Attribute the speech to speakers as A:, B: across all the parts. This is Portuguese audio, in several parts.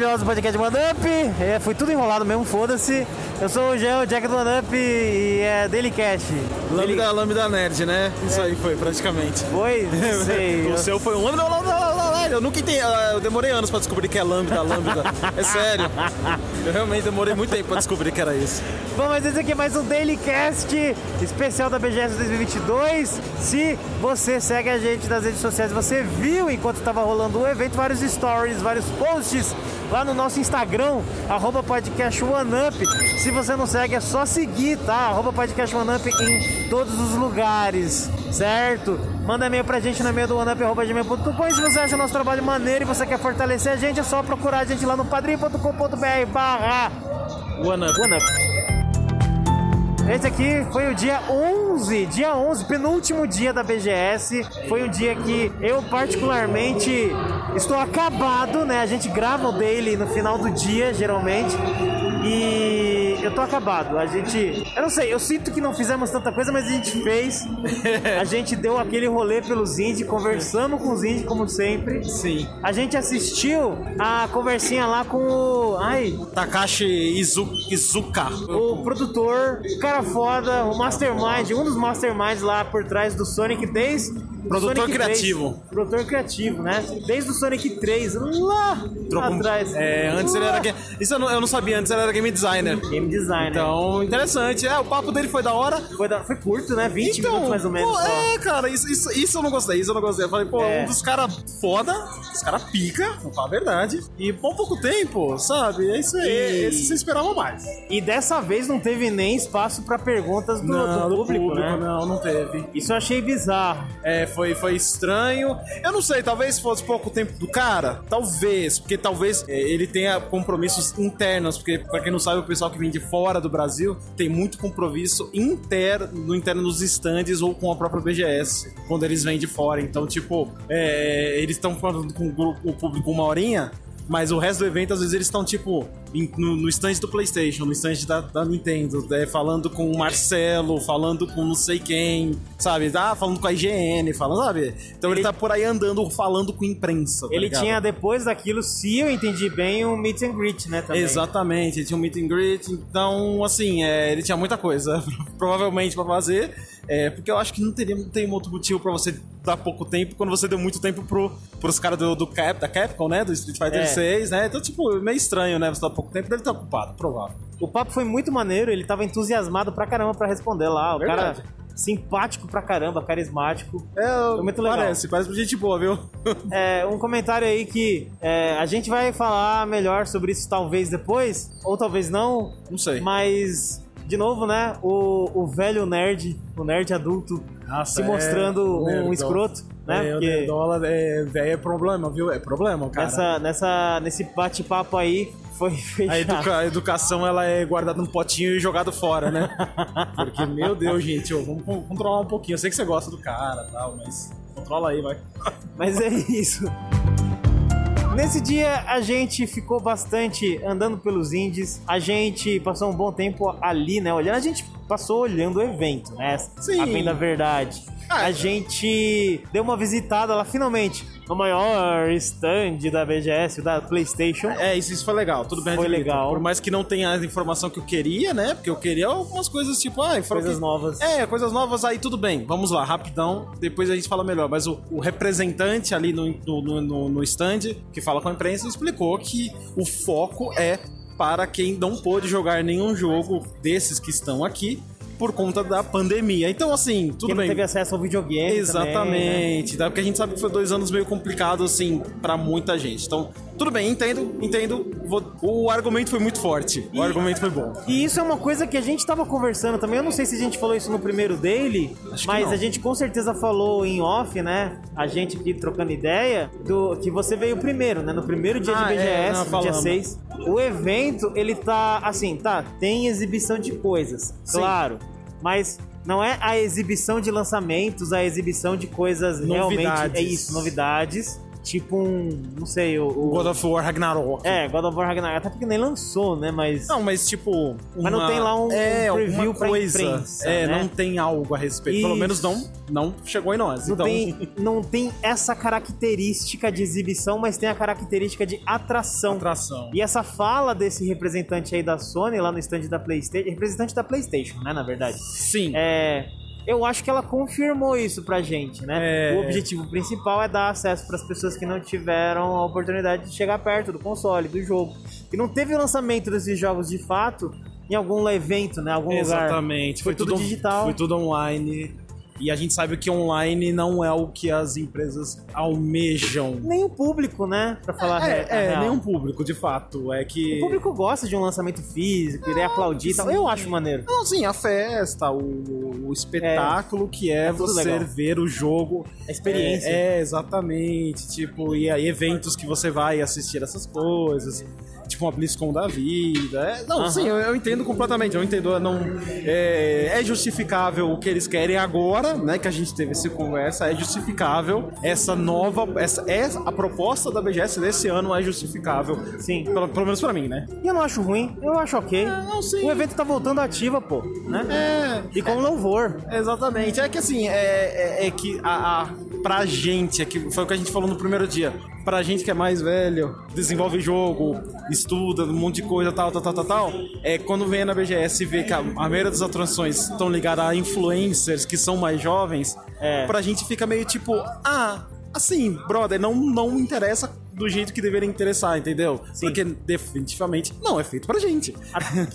A: maravilhosa do podcast One Up. É, foi tudo enrolado mesmo, foda-se. Eu sou o Jean, o Jack do One Up e é Daily Cash.
B: Lambda, Lambda Nerd, né? Isso aí foi, praticamente.
A: Foi? Não sei.
B: o seu foi um Lambda, Lambda, Lambda, Lambda. Eu nunca entendi. ah, Eu demorei anos pra descobrir que é Lambda, Lambda. É sério. Eu realmente demorei muito tempo pra descobrir que era isso.
A: Bom, mas esse aqui é mais um Daily Cast especial da BGS 2022. Se você segue a gente nas redes sociais, você viu enquanto estava rolando o evento vários stories, vários posts lá no nosso Instagram, arroba podcast OneUp. Se você não segue, é só seguir, tá? Arroba podcast OneUp em todos os lugares, certo? Manda e-mail pra gente no e-mail do oneup.gmail.com e se você acha o nosso trabalho maneiro e você quer fortalecer a gente, é só procurar a gente lá no padrim.com.br barra
B: One Up.
A: OneUp. Esse aqui foi o dia 11, dia 11, penúltimo dia da BGS. Foi um dia que eu particularmente estou acabado, né? A gente grava o daily no final do dia, geralmente. E eu tô acabado. A gente, eu não sei, eu sinto que não fizemos tanta coisa, mas a gente fez. A gente deu aquele rolê pelos indies, conversamos com os indies como sempre.
B: Sim.
A: A gente assistiu a conversinha lá com o, ai,
B: Takashi Izu, Izuka.
A: o produtor, o cara foda, o mastermind, um dos masterminds lá por trás do Sonic desde o
B: Produtor
A: Sonic
B: criativo.
A: 3. produtor criativo, né? Desde o Sonic 3, lá
B: Trocou-
A: atrás.
B: É, antes ele era. Isso eu não, eu não sabia, antes ele era game designer.
A: Game designer.
B: Então, interessante. É, o papo dele foi da hora.
A: foi, da- foi curto, né? 20
B: então,
A: minutos mais ou menos.
B: pô, é, cara, isso, isso, isso eu não gostei, isso eu não gostei. Eu falei, pô,
A: É.
B: um dos caras foda, os caras pica, vou falar a verdade. E por pouco tempo, sabe? É isso aí.
A: E-
B: Esse você esperava mais.
A: E dessa vez não teve nem espaço pra perguntas do, do público, né?
B: não, não teve.
A: Isso eu achei bizarro.
B: É, foi, foi estranho. Eu não sei, talvez fosse pouco tempo do cara. Talvez, porque talvez é, ele tenha compromissos internos. Porque, pra quem não sabe, o pessoal que vem de fora do Brasil tem muito compromisso interno, no interno nos stands ou com a própria BGS, quando eles vêm de fora. Então, tipo, é, eles estão falando com o público uma horinha. Mas o resto do evento, às vezes, eles estão, tipo, em- no, no stand do PlayStation, no stand da, da Nintendo, né, falando com o Marcelo, falando com não sei quem, sabe? Ah, falando com a IGN, falando, sabe? Então ele,
A: Ele-
B: tá por aí andando, falando com imprensa. tá
A: Ele
B: ligado?
A: tinha, depois daquilo, se eu entendi bem, um meet and greet, né? Também.
B: Exatamente, ele tinha um meet and greet, então, assim, é, ele tinha muita coisa, provavelmente, pra fazer. É, porque eu acho que não teria não tem outro motivo pra você dar pouco tempo quando você deu muito tempo pro, pros caras do, do Cap, da Capcom, né? Do Street Fighter
A: É.
B: 6, né? Então, tipo, meio estranho, né? Você dar pouco tempo, dele tá ocupado, provável.
A: O papo foi muito maneiro, ele tava entusiasmado pra caramba pra responder lá. O
B: Verdade.
A: cara simpático pra caramba, carismático.
B: É,
A: Foi muito legal.
B: Parece, parece gente boa, viu?
A: É, um comentário aí que é, a gente vai falar melhor sobre isso talvez depois, ou talvez não,
B: Não sei.
A: mas, de novo, né, o, o velho nerd, o nerd adulto,
B: Nossa,
A: se
B: é,
A: mostrando um
B: nerdola.
A: escroto, né?
B: É, o
A: porque
B: nerdola é, é problema, viu? É problema, cara.
A: nessa, nessa, nesse bate-papo aí foi
B: A,
A: fechado.
B: educa- a educação ela é guardada num potinho e jogado fora, né? Porque, meu Deus, gente, ô, vamos con- controlar um pouquinho. Eu sei que você gosta do cara e tal, mas controla aí, vai.
A: Mas é isso. Nesse dia a gente ficou bastante andando pelos indies, a gente passou um bom tempo ali, né? Olhando, a gente passou olhando o evento, né?
B: Sim.
A: A bem da verdade.
B: Ah,
A: a gente deu uma visitada lá finalmente no maior stand da BGS, da PlayStation.
B: É, isso, isso foi legal, tudo bem
A: Foi legal.
B: Por mais que não tenha a informação que eu queria, né? Porque eu queria algumas coisas tipo, ah,
A: Coisas novas.
B: É, coisas novas aí, tudo bem. Vamos lá, rapidão. Depois a gente fala melhor. Mas o, o representante ali no, no, no, no stand, que fala com a imprensa, explicou que o foco é para quem não pôde jogar nenhum jogo desses que estão aqui por conta da pandemia. Então, assim, tudo
A: Quem não
B: bem.
A: teve acesso ao videogame também, né?
B: Exatamente, tá? porque a gente sabe que foi dois anos meio complicados, assim, pra muita gente. Então, tudo bem, entendo, entendo. Vou- O argumento foi muito forte. O
A: E-
B: argumento foi bom.
A: E isso é uma coisa que a gente tava conversando também. Eu não sei se a gente falou isso no primeiro dele, mas
B: não.
A: a gente com certeza falou em off, né? A gente aqui trocando ideia, do que você veio primeiro, né? No primeiro dia
B: Ah,
A: de
B: é,
A: BGS,
B: não,
A: no dia
B: falamos.
A: 6. O evento, ele tá assim, tá, tem exibição de coisas,
B: Sim.
A: claro. Mas não é a exibição de lançamentos, a exibição de coisas realmente.
B: Novidades.
A: É isso, novidades. Tipo um. Não sei, o. o-
B: God of War Ragnarok.
A: É, God of War Ragnarok. Até porque nem lançou, né? Mas.
B: Não, mas tipo.
A: Mas não
B: uma-
A: tem lá um-
B: é,
A: um preview pra
B: coisa.
A: imprensa,
B: É,
A: né?
B: não tem algo a respeito. Pelo
A: Isso.
B: menos não, não chegou em nós.
A: Não,
B: então,
A: tem, não tem essa característica de exibição, mas tem a característica de atração.
B: atração.
A: E essa fala desse representante aí da Sony lá no stand da PlayStation, representante da PlayStation, né, na verdade.
B: Sim.
A: É, eu acho que ela confirmou isso pra gente, né?
B: É.
A: O objetivo principal é dar acesso para as pessoas que não tiveram a oportunidade de chegar perto do console, do jogo. E não teve o lançamento desses jogos de fato em algum evento, né? Algum lugar.
B: Exatamente.
A: Foi, tudo
B: on-
A: digital.
B: Foi tudo online. E a gente sabe que online não é o que as empresas almejam.
A: Nem o público, né? Pra falar
B: É, é
A: real.
B: nem um público, de fato. É que.
A: O público gosta de um lançamento físico, iria aplaudir e tal.
B: sim.
A: Eu acho maneiro.
B: Não, sim, a festa, o, o espetáculo que é,
A: É tudo
B: você
A: legal.
B: ver o jogo.
A: A experiência.
B: É, é, exatamente. Tipo, e aí eventos que você vai assistir essas coisas. Tipo uma BlizzCon da vida. É, não,
A: Aham.
B: sim, eu, eu entendo completamente. Eu entendo. Não, é, é justificável o que eles querem agora, né? Que a gente teve essa conversa. É justificável essa nova. Essa, essa, a proposta da BGS desse ano é justificável.
A: Sim.
B: Pelo, pelo menos pra mim, né?
A: E eu não acho ruim, eu acho ok.
B: não, sim.
A: O evento tá voltando ativa, pô, né?
B: É.
A: E com louvor.
B: Exatamente. É que assim, é, é, é que a, a, pra gente, que foi o que a gente falou no primeiro dia. Pra gente que é mais velho, desenvolve jogo, estuda, um monte de coisa, tal, tal, tal, tal, tal. É quando vem na BGS e vê que a, a maioria das atrações estão ligadas a influencers que são mais jovens,
A: É.
B: pra gente fica meio tipo, ah, assim, brother, não, não interessa do jeito que deveria interessar, entendeu?
A: Sim.
B: Porque definitivamente não é feito pra gente.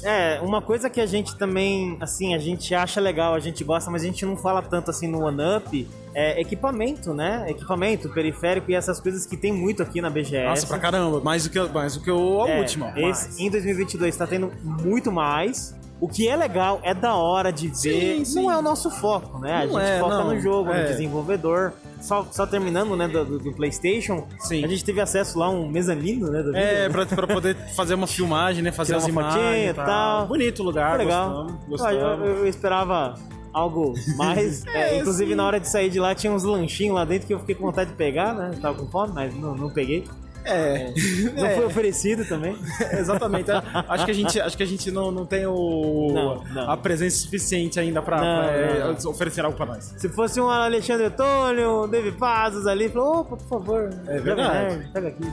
A: É, uma coisa que a gente também, assim, a gente acha legal, a gente gosta, mas a gente não fala tanto assim no One Up, é equipamento, né? Equipamento, periférico e essas coisas que tem muito aqui na BGS.
B: Nossa, pra caramba, mais do que, mais do que o, a
A: É,
B: última.
A: Esse, em 2022 tá tendo muito mais. O que é legal, é da hora de ver.
B: Sim, sim.
A: Não é o nosso foco, né? a
B: Não
A: gente
B: é,
A: foca
B: não.
A: no jogo,
B: É.
A: no desenvolvedor. Só, só terminando, né, do, do- PlayStation,
B: Sim.
A: a gente teve acesso lá a um mezanino, né? Do
B: É, pra, pra poder fazer uma filmagem, né? Fazer
A: Tirar
B: as imagens
A: e tal.
B: Bonito o lugar,
A: Foi legal.
B: gostamos. Gostamos.
A: Eu, eu- eu esperava algo mais. É,
B: É,
A: inclusive,
B: sim.
A: na hora de sair de lá, tinha uns lanchinhos lá dentro que eu fiquei com vontade de pegar, né? Tava com fome, mas não, não peguei.
B: É.
A: Não
B: É,
A: foi oferecido também.
B: Exatamente. É, Acho que a gente, acho que a gente não, não tem o,
A: Não, não.
B: a presença suficiente ainda pra,
A: Não,
B: pra, é, oferecer algo pra nós.
A: Se fosse um Alexandre Antônio, um David Pazos ali, falou, opa, por favor,
B: É verdade.
A: Pega aqui.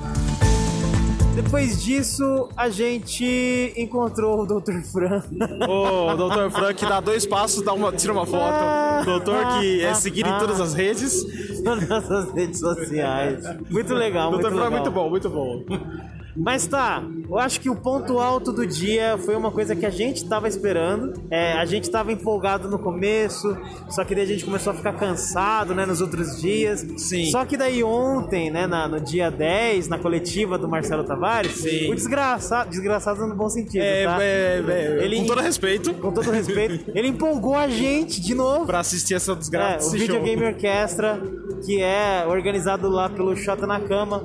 A: Depois disso, a gente encontrou o Dr. Fran.
B: O Dr. Frank dá dois passos, dá uma, tira uma foto. Doutor que é seguido em todas as redes.
A: Nas nossas redes sociais. Muito legal, muito legal.
B: muito bom, muito bom.
A: Mas tá, eu acho que o ponto alto do dia foi uma coisa que a gente tava esperando. É, a gente tava empolgado no começo, só que daí a gente começou a ficar cansado, né, nos outros dias.
B: Sim.
A: Só que daí ontem, né, na- no dia 10, na coletiva do Marcelo Tavares,
B: Sim.
A: o desgraçado, desgraçado no bom sentido,
B: É,
A: tá?
B: é, é,
A: Ele-
B: com todo respeito,
A: Com todo respeito, ele empolgou a gente de novo.
B: pra assistir essa
A: É,
B: desgraça
A: o
B: desse
A: Video
B: show.
A: Game Orquestra, que é organizado lá pelo Xota na Cama,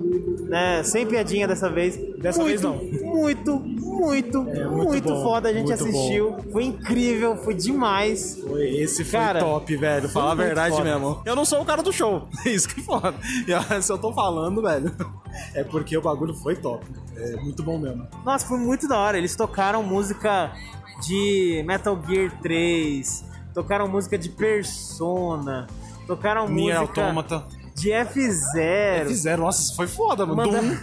A: né? Sem piadinha dessa vez.
B: Dessa
A: muito,
B: vez não.
A: Muito, muito, muito,
B: É, muito bom,
A: foda. A gente
B: muito
A: assistiu. Foi incrível, foi demais.
B: Foi, esse foi
A: Cara,
B: top, velho. Falar a
A: muito
B: verdade
A: foda.
B: mesmo. Eu não sou o cara do show. Isso que é foda. E, se eu tô falando, velho, é porque o bagulho foi top. É muito bom mesmo.
A: Nossa, foi muito da hora. Eles tocaram música de Metal Gear 3, tocaram música de Persona, tocaram
B: Nier
A: música
B: Automata.
A: De F0.
B: Fizeram, nossa, foi foda, mano.
A: Manda-
B: Doom.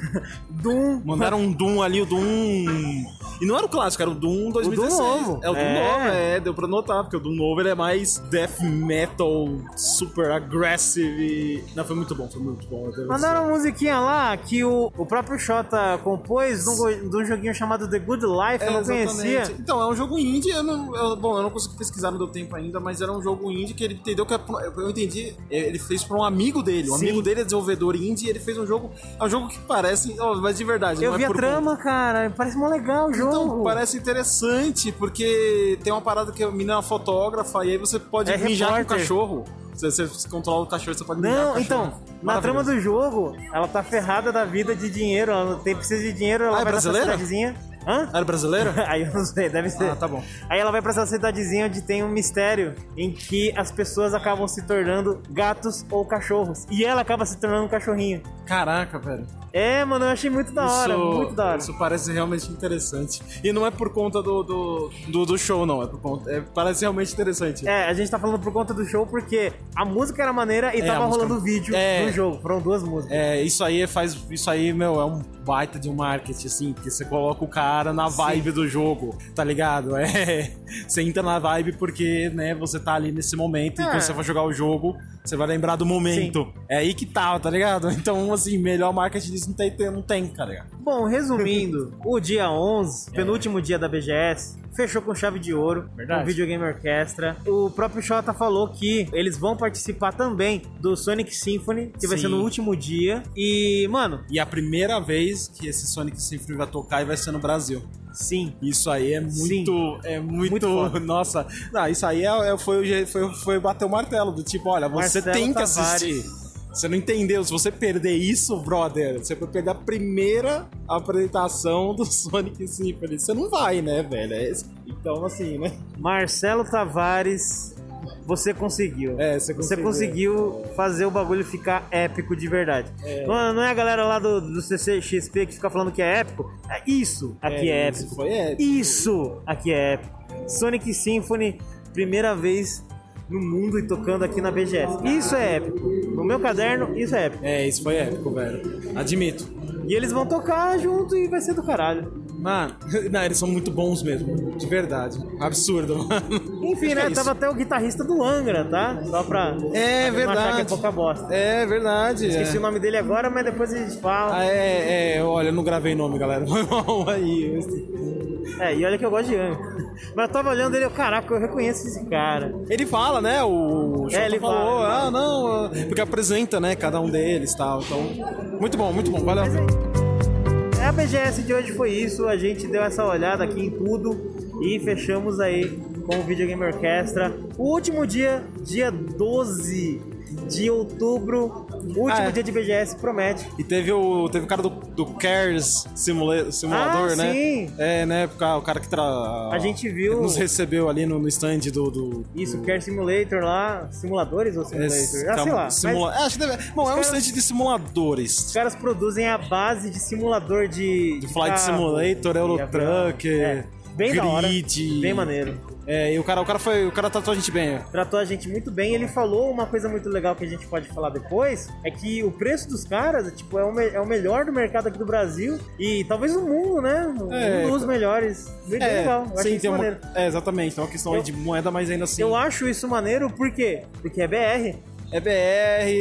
A: Doom.
B: Mandaram um Doom ali, o Doom. E não era o clássico, era o Doom 2016.
A: novo.
B: É o Doom
A: É.
B: novo, é, deu pra notar, porque o Doom novo ele é mais death metal, super aggressive. Não, foi muito bom, foi muito bom.
A: Mandaram uma musiquinha lá que o, o próprio Xota compôs de um, de um joguinho chamado The Good Life, eu não conhecia.
B: Então, é um jogo indie, eu não, eu- bom, eu não consegui pesquisar, não deu tempo ainda, mas era um jogo indie que ele entendeu que, é eu entendi, ele fez pra um amigo dele,
A: Sim.
B: amigo dele é desenvolvedor indie, e ele fez um jogo, é um jogo que parece, ó, mas de verdade,
A: Eu
B: não
A: vi
B: é
A: a trama, cara, parece mó legal o jogo.
B: Então, parece interessante, porque tem uma parada que a menina é uma fotógrafa e aí você pode
A: É
B: mijar com o cachorro. Você, você controla o cachorro, você pode
A: Não,
B: o
A: então, na trama do jogo, ela tá ferrada da vida de dinheiro, ela não tem, precisa de dinheiro, ela
B: Ah, é
A: vai essa
B: brasileira?
A: cidadezinha. Hã?
B: Era brasileiro?
A: Aí eu não sei, deve ser.
B: Ah, tá bom.
A: Aí ela vai pra essa cidadezinha onde tem um mistério em que as pessoas acabam se tornando gatos ou cachorros. E ela acaba se tornando um cachorrinho.
B: Caraca, velho.
A: É, mano, eu achei muito da hora,
B: isso,
A: muito da hora.
B: Isso parece realmente interessante. E não é por conta do, do, do, do show, não. É por conta, é, parece realmente interessante.
A: É, a gente tá falando por conta do show porque a música era maneira e
B: É,
A: tava
B: música-
A: rolando o vídeo
B: É.
A: do jogo. Foram duas músicas.
B: É, isso aí faz. Isso aí, meu, é um baita de um marketing, assim, porque você coloca o cara na vibe do jogo, tá ligado? É. Você entra na vibe porque, né, você tá ali nesse momento e
A: É.
B: quando você for jogar o jogo, você vai lembrar do momento. É aí que tá, tá ligado? Então, assim, melhor marketing disso não tem, não tem, tá ligado?
A: Bom, resumindo, o dia 11, penúltimo dia da BGS, fechou com chave de ouro,
B: Verdade.
A: com Video Game Orchestra. O próprio Shota falou que eles vão participar também do Sonic Symphony, que vai
B: Sim.
A: ser no último dia. E, mano,
B: E é a primeira vez que esse Sonic Symphony vai tocar e vai ser no Brasil.
A: Sim,
B: Isso aí é muito.
A: Sim.
B: É muito.
A: Muito
B: nossa. Não, isso aí é, é- foi, foi, foi bater o martelo. Do tipo, olha, você
A: Marcelo
B: tem que
A: Tavares.
B: assistir. Você não entendeu? Se você perder isso, brother, você vai perder a primeira apresentação do Sonic Symphony. Você não vai, né, velho? É Então, assim, né?
A: Marcelo Tavares, você conseguiu.
B: É, você
A: Você
B: conseguiu.
A: conseguiu fazer o bagulho ficar épico de verdade. Não, não é a galera lá do, do CCXP que fica falando que é épico? É isso aqui é,
B: isso
A: épico.
B: Foi épico.
A: Isso aqui é épico. Sonic Symphony, primeira vez no mundo e tocando aqui na BGS. Isso é épico. No meu caderno, isso é épico.
B: É, isso foi épico, velho. Admito.
A: E eles vão tocar junto e vai ser do caralho.
B: Mano, não, eles são muito bons mesmo. De verdade. Absurdo, mano.
A: Enfim, né?
B: é.
A: Tava até o guitarrista do Angra, tá? Só pra,
B: É
A: pra achar que é
B: verdade.
A: pouca bosta.
B: É verdade.
A: Esqueci
B: é.
A: o nome dele agora, mas depois a gente fala.
B: Ah, é, é, olha, eu não gravei nome, galera. Foi mal aí.
A: É, e olha que eu gosto de Angra. Mas eu tava olhando ele, eu, caraca, eu reconheço esse cara.
B: Ele fala, né? O Jota
A: ele
B: falou,
A: fala,
B: ah, não, porque apresenta, né, cada um deles e tal. Então, muito bom, muito bom. Valeu.
A: BGS de hoje foi isso. A gente deu essa olhada aqui em tudo e fechamos aí com o Video Game Orchestra. O último dia, dia 12 de outubro, último
B: Ah, é.
A: dia de BGS, promete.
B: E teve o, teve o cara do, do Cares Simula- Simulador,
A: Ah,
B: né?
A: sim.
B: É, né? O cara, que tra...
A: A gente viu-
B: nos recebeu ali no, no stand do. do
A: Isso, Care Simulator lá, simuladores ou simulator? ah, sei lá.
B: simula-
A: Mas
B: É, acho que deve... Bom, é um
A: caras-
B: stand de simuladores.
A: os caras produzem a base de simulador de.
B: De Flight
A: carro,
B: Simulator,
A: de
B: Euro
A: avião.
B: Truck,
A: É, bem da hora.
B: Grid.
A: Bem maneiro.
B: É, e o cara, o cara foi. O cara tratou a gente bem.
A: tratou a gente muito bem. Ele falou uma coisa muito legal que a gente pode falar depois, é que o preço dos caras, tipo, é o, me- é o melhor do mercado aqui do Brasil e talvez do mundo, né?
B: É,
A: um dos melhores. Bem, bem legal. Eu
B: sim,
A: isso
B: tem uma,
A: maneiro.
B: é, exatamente. Tem uma questão aí
A: Eu-
B: de moeda, mas ainda assim.
A: Eu acho isso maneiro por quê? Porque é BR.
B: É BR,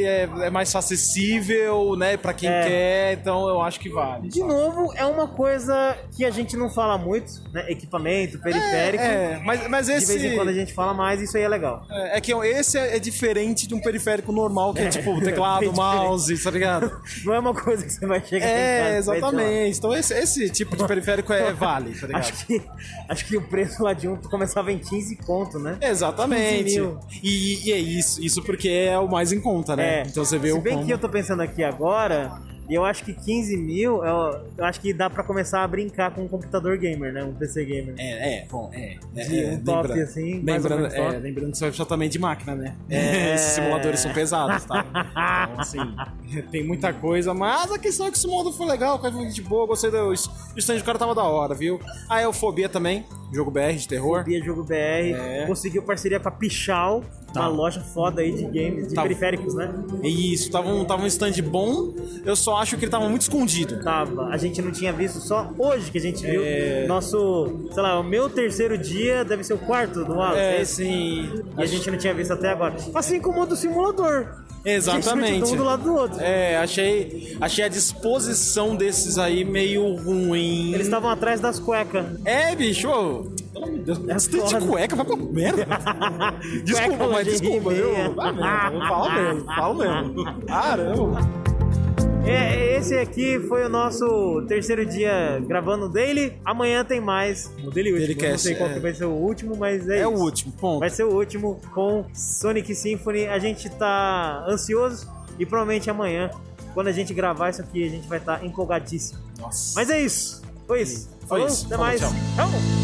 B: é, é mais acessível, né, pra quem
A: É.
B: quer, então eu acho que vale.
A: De novo, é uma coisa que a gente não fala muito, né? Equipamento, periférico.
B: É, mas, mas
A: De
B: esse.
A: vez em quando a gente fala mais, isso aí é legal.
B: É é que esse é, é diferente de um periférico normal, que é, tipo
A: bem
B: teclado,
A: diferente.
B: mouse, tá ligado?
A: Não é uma coisa que você vai chegar
B: É, exatamente. Então esse, esse tipo de periférico é vale, tá ligado?
A: Acho que, acho que o preço lá de um começava em 15 conto, né?
B: Exatamente.
A: 15 mil.
B: E, e é isso, isso porque é o mais em conta, né?
A: É,
B: Então você vê
A: se
B: o
A: bem
B: como-
A: que eu tô pensando aqui agora, e eu acho que 15 mil, eu, eu acho que dá pra começar a brincar com um computador gamer, né? Um PC gamer.
B: É, é, bom, é. é,
A: De
B: é,
A: um top, assim, mais ou
B: Lembrando, é,
A: top.
B: lembrando que você vai precisar também de máquina, né?
A: É.
B: Esses simuladores são pesados, tá? Então, assim, tem muita coisa, mas a questão é que o simulador foi legal, foi de boa, gostei do. O stand do cara tava da hora, viu? A Eufobia também, jogo BR de terror.
A: Bia Jogo BR
B: É.
A: conseguiu parceria com a Pichal. Uma loja foda aí de games, de
B: Tá.
A: periféricos, né?
B: E isso, tava um, tava um stand bom, eu só acho que ele tava muito escondido.
A: Tava. A gente não tinha visto só hoje que a gente viu.
B: É.
A: Nosso, sei lá, o meu terceiro dia deve ser o quarto do Wallace.
B: É,
A: esse?
B: sim.
A: E a gente não tinha visto até agora. Assim como o do simulador.
B: Exatamente.
A: Um do lado do outro.
B: É, achei, achei a disposição desses aí meio ruim.
A: Eles estavam atrás das cuecas.
B: É, bicho, ô, de Deus,
A: É
B: stand de
A: foda.
B: cueca vai pra merda. desculpa, mas desculpa, viu? Vai mesmo, eu falo mesmo, falo mesmo. Caramba.
A: É, esse aqui foi o nosso terceiro dia gravando o Daily. Amanhã tem mais. O Daily último.
B: Dailycast,
A: não sei qual
B: é.
A: que vai ser o último, mas é,
B: É o
A: isso.
B: último, ponto.
A: Vai ser o último com Sonic Symphony. A gente tá ansioso e provavelmente amanhã, quando a gente gravar isso aqui, a gente vai estar empolgadíssimo.
B: Nossa.
A: Mas é isso. Foi isso.
B: Foi
A: Falou?
B: isso.
A: Até
B: Falou,
A: mais.
B: tchau.
A: tchau.